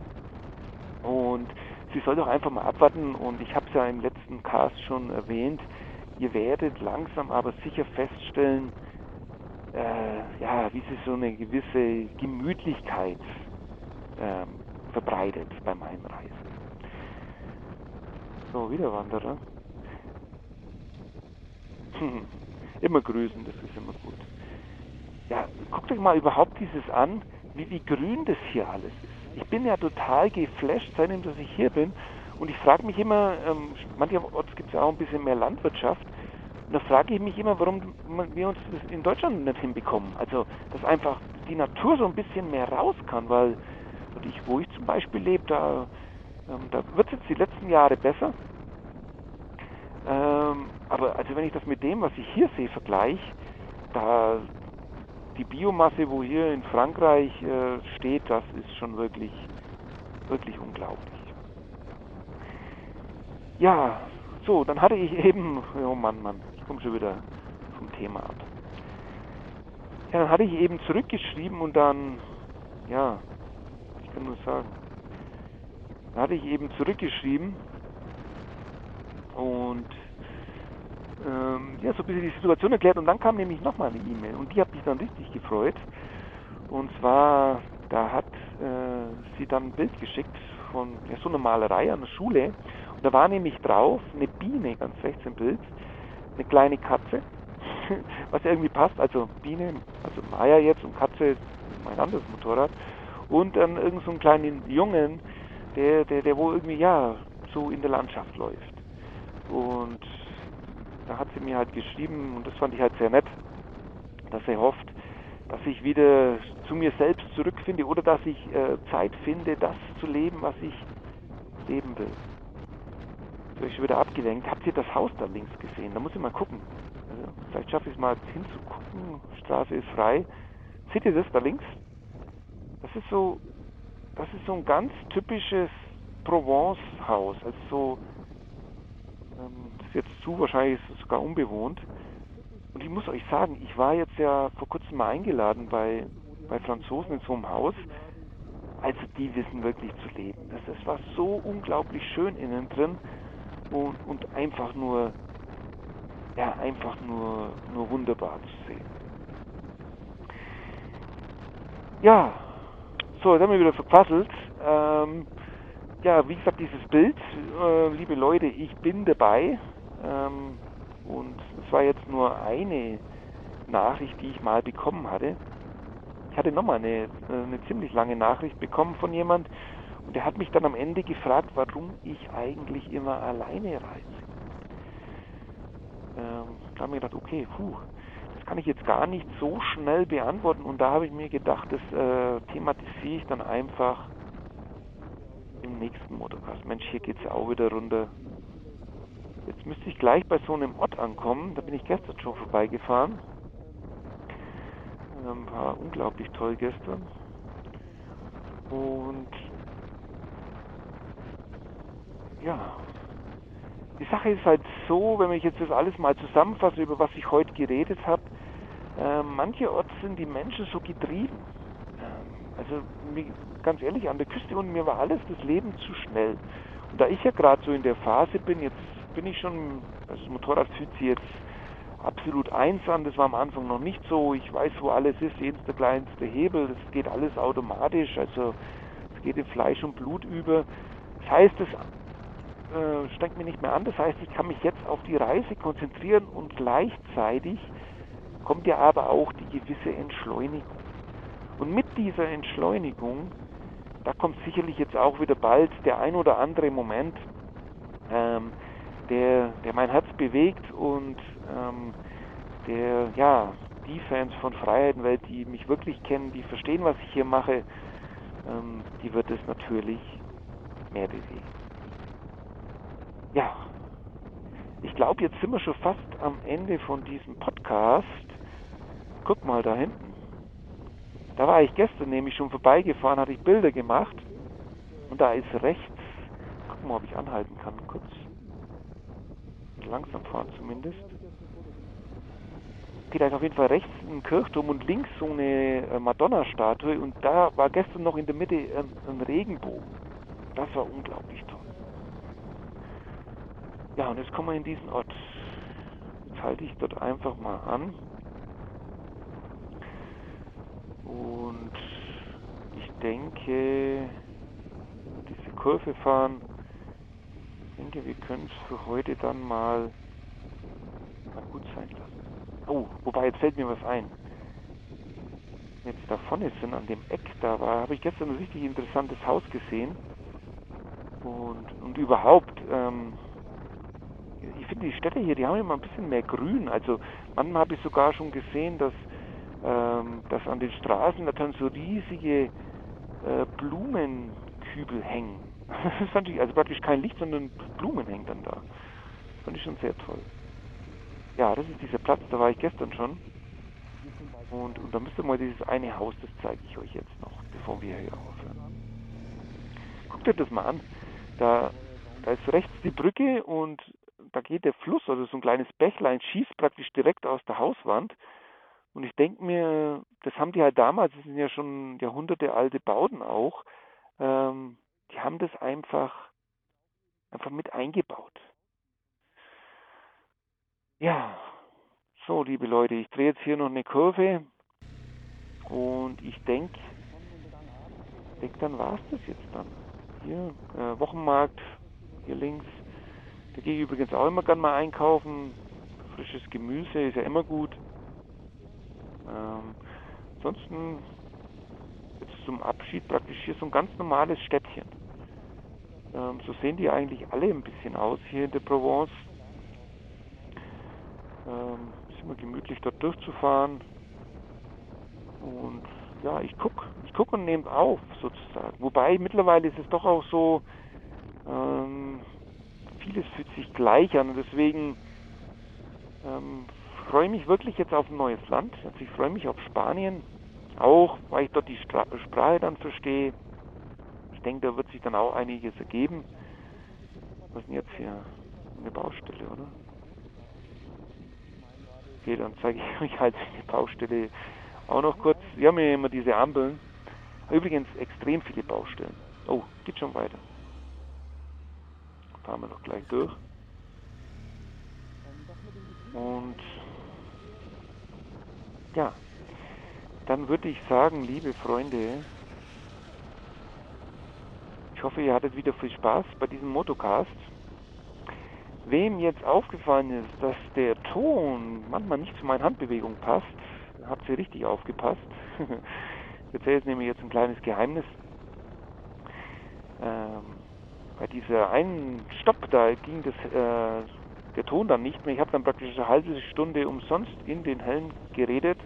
Und sie soll doch einfach mal abwarten. Und ich habe es ja im letzten Cast schon erwähnt, ihr werdet langsam aber sicher feststellen, äh, ja, wie sich so eine gewisse Gemütlichkeit ähm, verbreitet bei meinen Reisen. So, wieder Wanderer. immer grüßen, das ist immer gut. Ja, guckt euch mal überhaupt dieses an, wie, wie grün das hier alles ist. Ich bin ja total geflasht, seitdem dass ich hier bin. Und ich frage mich immer, ähm, mancherorts gibt es ja auch ein bisschen mehr Landwirtschaft. Und da frage ich mich immer, warum wir uns das in Deutschland nicht hinbekommen. Also, dass einfach die Natur so ein bisschen mehr raus kann, weil ich, wo ich zum Beispiel lebe, da, ähm, da wird es jetzt die letzten Jahre besser. Ähm, aber also wenn ich das mit dem, was ich hier sehe, vergleiche, da die Biomasse, wo hier in Frankreich äh, steht, das ist schon wirklich, wirklich unglaublich. Ja, so, dann hatte ich eben, oh Mann, Mann, ich komme schon wieder vom Thema ab. Ja, dann hatte ich eben zurückgeschrieben und dann, ja, ich kann nur sagen, dann hatte ich eben zurückgeschrieben und ähm, ja, so ein bisschen die Situation erklärt und dann kam nämlich nochmal eine E-Mail und die hat mich dann richtig gefreut. Und zwar, da hat äh, sie dann ein Bild geschickt von ja, so einer Malerei an der Schule da war nämlich drauf eine Biene, ganz rechts im Bild, eine kleine Katze, was irgendwie passt, also Biene, also Maya jetzt und Katze mein anderes Motorrad und dann irgend so einen kleinen Jungen, der, der, der wo irgendwie ja so in der Landschaft läuft. Und da hat sie mir halt geschrieben, und das fand ich halt sehr nett, dass sie hofft, dass ich wieder zu mir selbst zurückfinde oder dass ich äh, Zeit finde, das zu leben, was ich leben will. So, ich schon wieder abgelenkt. Habt ihr das Haus da links gesehen? Da muss ich mal gucken. Also, vielleicht schaffe ich es mal hinzugucken. Straße ist frei. Seht ihr das da links? Das ist so das ist so ein ganz typisches Provence-Haus. Also so, ähm, das ist jetzt zu, wahrscheinlich ist es sogar unbewohnt. Und ich muss euch sagen, ich war jetzt ja vor kurzem mal eingeladen bei, bei Franzosen in so einem Haus. Also die wissen wirklich zu leben. Das, das war so unglaublich schön innen drin und, und einfach nur, ja, einfach nur, nur wunderbar zu sehen. Ja, so, jetzt haben wir wieder verquasselt. Ähm, ja, wie gesagt, dieses Bild, äh, liebe Leute, ich bin dabei. Ähm, und es war jetzt nur eine Nachricht, die ich mal bekommen hatte. Ich hatte nochmal eine, eine ziemlich lange Nachricht bekommen von jemand und der hat mich dann am Ende gefragt, warum ich eigentlich immer alleine reise. Ähm, da habe ich mir gedacht, okay, puh, das kann ich jetzt gar nicht so schnell beantworten. Und da habe ich mir gedacht, das äh, thematisiere ich dann einfach im nächsten Motocast. Mensch, hier geht es ja auch wieder runter. Jetzt müsste ich gleich bei so einem Ort ankommen. Da bin ich gestern schon vorbeigefahren. Ähm, war unglaublich toll gestern. Und ja, die Sache ist halt so, wenn ich jetzt das alles mal zusammenfasse, über was ich heute geredet habe, äh, mancherorts sind die Menschen so getrieben. Ähm, also ganz ehrlich, an der Küste und mir war alles das Leben zu schnell. Und da ich ja gerade so in der Phase bin, jetzt bin ich schon, also das Motorrad fühlt sich jetzt absolut eins an, das war am Anfang noch nicht so. Ich weiß, wo alles ist, jedes der kleinste Hebel, das geht alles automatisch, also es geht in Fleisch und Blut über. Das heißt, es äh, strengt mich nicht mehr an, das heißt, ich kann mich jetzt auf die Reise konzentrieren und gleichzeitig kommt ja aber auch die gewisse Entschleunigung. Und mit dieser Entschleunigung, da kommt sicherlich jetzt auch wieder bald der ein oder andere Moment, ähm, der, der mein Herz bewegt und ähm, der, ja, die Fans von Freiheitenwelt, die mich wirklich kennen, die verstehen, was ich hier mache, ähm, die wird es natürlich mehr bewegen. Ja, ich glaube, jetzt sind wir schon fast am Ende von diesem Podcast. Guck mal da hinten. Da war ich gestern nämlich schon vorbeigefahren, hatte ich Bilder gemacht. Und da ist rechts, guck mal, ob ich anhalten kann, kurz. Langsam fahren zumindest. Okay, da auf jeden Fall rechts ein Kirchturm und links so eine äh, Madonna-Statue. Und da war gestern noch in der Mitte ein Regenbogen. Das war unglaublich toll. Ja, und jetzt kommen wir in diesen Ort. Jetzt halte ich dort einfach mal an. Und ich denke, wir diese Kurve fahren, ich denke, wir können es für heute dann mal, mal gut sein lassen. Oh, wobei, jetzt fällt mir was ein. Wenn jetzt da vorne sind, an dem Eck, da war, habe ich gestern ein richtig interessantes Haus gesehen. Und, und überhaupt, ähm, ich finde die Städte hier, die haben immer ein bisschen mehr Grün. Also manchmal habe ich sogar schon gesehen, dass ähm, dass an den Straßen dann so riesige äh, Blumenkübel hängen. Das fand ich, also praktisch kein Licht, sondern Blumen hängen dann da. Das fand ich schon sehr toll. Ja, das ist dieser Platz, da war ich gestern schon. Und, und da müsst ihr mal dieses eine Haus, das zeige ich euch jetzt noch, bevor wir hier aufhören. Guckt euch das mal an. Da, da ist rechts die Brücke und da geht der Fluss, also so ein kleines Bächlein, schießt praktisch direkt aus der Hauswand. Und ich denke mir, das haben die halt damals, das sind ja schon Jahrhunderte alte Bauten auch, ähm, die haben das einfach, einfach mit eingebaut. Ja, so liebe Leute, ich drehe jetzt hier noch eine Kurve und ich denke, denk, dann war es das jetzt dann. Hier, äh, Wochenmarkt, hier links. Da gehe ich übrigens auch immer gern mal einkaufen. Frisches Gemüse ist ja immer gut. Ähm, ansonsten jetzt zum Abschied praktisch hier so ein ganz normales Städtchen. Ähm, so sehen die eigentlich alle ein bisschen aus hier in der Provence. Ähm, ist immer gemütlich dort durchzufahren. Und ja, ich gucke ich guck und nehme auf sozusagen. Wobei mittlerweile ist es doch auch so, ähm, vieles fühlt sich gleich an und deswegen ähm, freue mich wirklich jetzt auf ein neues Land. Also ich freue mich auf Spanien, auch weil ich dort die Stra Sprache dann verstehe. denke, da wird sich dann auch einiges ergeben. Was ist denn jetzt hier? Eine Baustelle, oder? Okay, dann zeige ich euch halt die Baustelle auch noch kurz. Wir haben ja immer diese Ampeln. Übrigens extrem viele Baustellen. Oh, geht schon weiter. Fahren wir doch gleich durch. Und ja, dann würde ich sagen, liebe Freunde, ich hoffe, ihr hattet wieder viel Spaß bei diesem Motocast. Wem jetzt aufgefallen ist, dass der Ton manchmal nicht zu meinen Handbewegungen passt, habt ihr richtig aufgepasst. ich erzähle jetzt nämlich jetzt ein kleines Geheimnis. Ähm, bei dieser einen Stopp, da ging das, äh, der Ton dann nicht mehr. Ich habe dann praktisch eine halbe Stunde umsonst in den Helm geredet.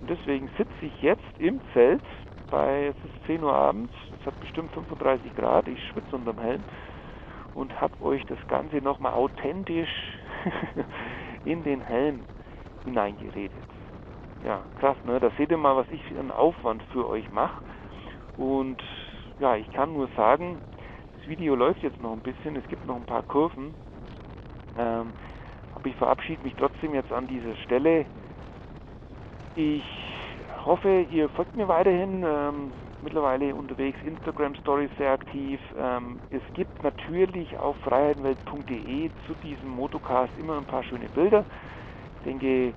Und deswegen sitze ich jetzt im Zelt bei, es ist 10 Uhr abends, es hat bestimmt 35 Grad, ich schwitze unterm Helm und habe euch das Ganze nochmal authentisch in den Helm hineingeredet. Ja, krass, ne? Da seht ihr mal, was ich für einen Aufwand für euch mache. Und ja, ich kann nur sagen, Video läuft jetzt noch ein bisschen, es gibt noch ein paar Kurven. Ähm, aber ich verabschiede mich trotzdem jetzt an dieser Stelle. Ich hoffe, ihr folgt mir weiterhin. Ähm, mittlerweile unterwegs, Instagram Stories sehr aktiv. Ähm, es gibt natürlich auf freiheitenwelt.de zu diesem Motocast immer ein paar schöne Bilder. Ich denke,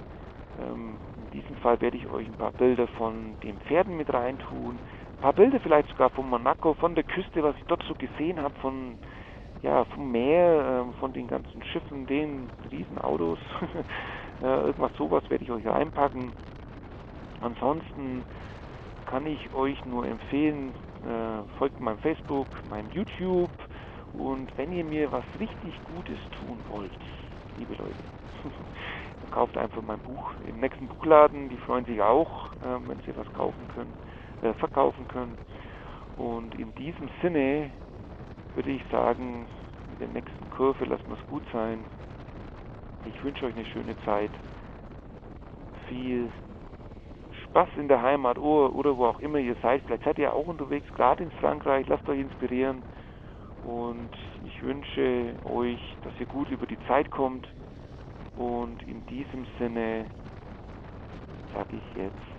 ähm, in diesem Fall werde ich euch ein paar Bilder von den Pferden mit reintun. Ein paar Bilder vielleicht sogar von Monaco, von der Küste, was ich dort so gesehen habe, von ja, vom Meer, äh, von den ganzen Schiffen, den Riesenautos, äh, irgendwas sowas werde ich euch reinpacken. Ansonsten kann ich euch nur empfehlen, äh, folgt meinem Facebook, meinem YouTube und wenn ihr mir was richtig Gutes tun wollt, liebe Leute, kauft einfach mein Buch im nächsten Buchladen. Die freuen sich auch, äh, wenn sie was kaufen können, äh, verkaufen können. Und in diesem Sinne würde ich sagen, in der nächsten Kurve lassen wir es gut sein. Ich wünsche euch eine schöne Zeit. Viel Spaß in der Heimat oder wo auch immer ihr seid. Vielleicht seid ihr auch unterwegs, gerade in Frankreich. Lasst euch inspirieren. Und ich wünsche euch, dass ihr gut über die Zeit kommt. Und in diesem Sinne sage ich jetzt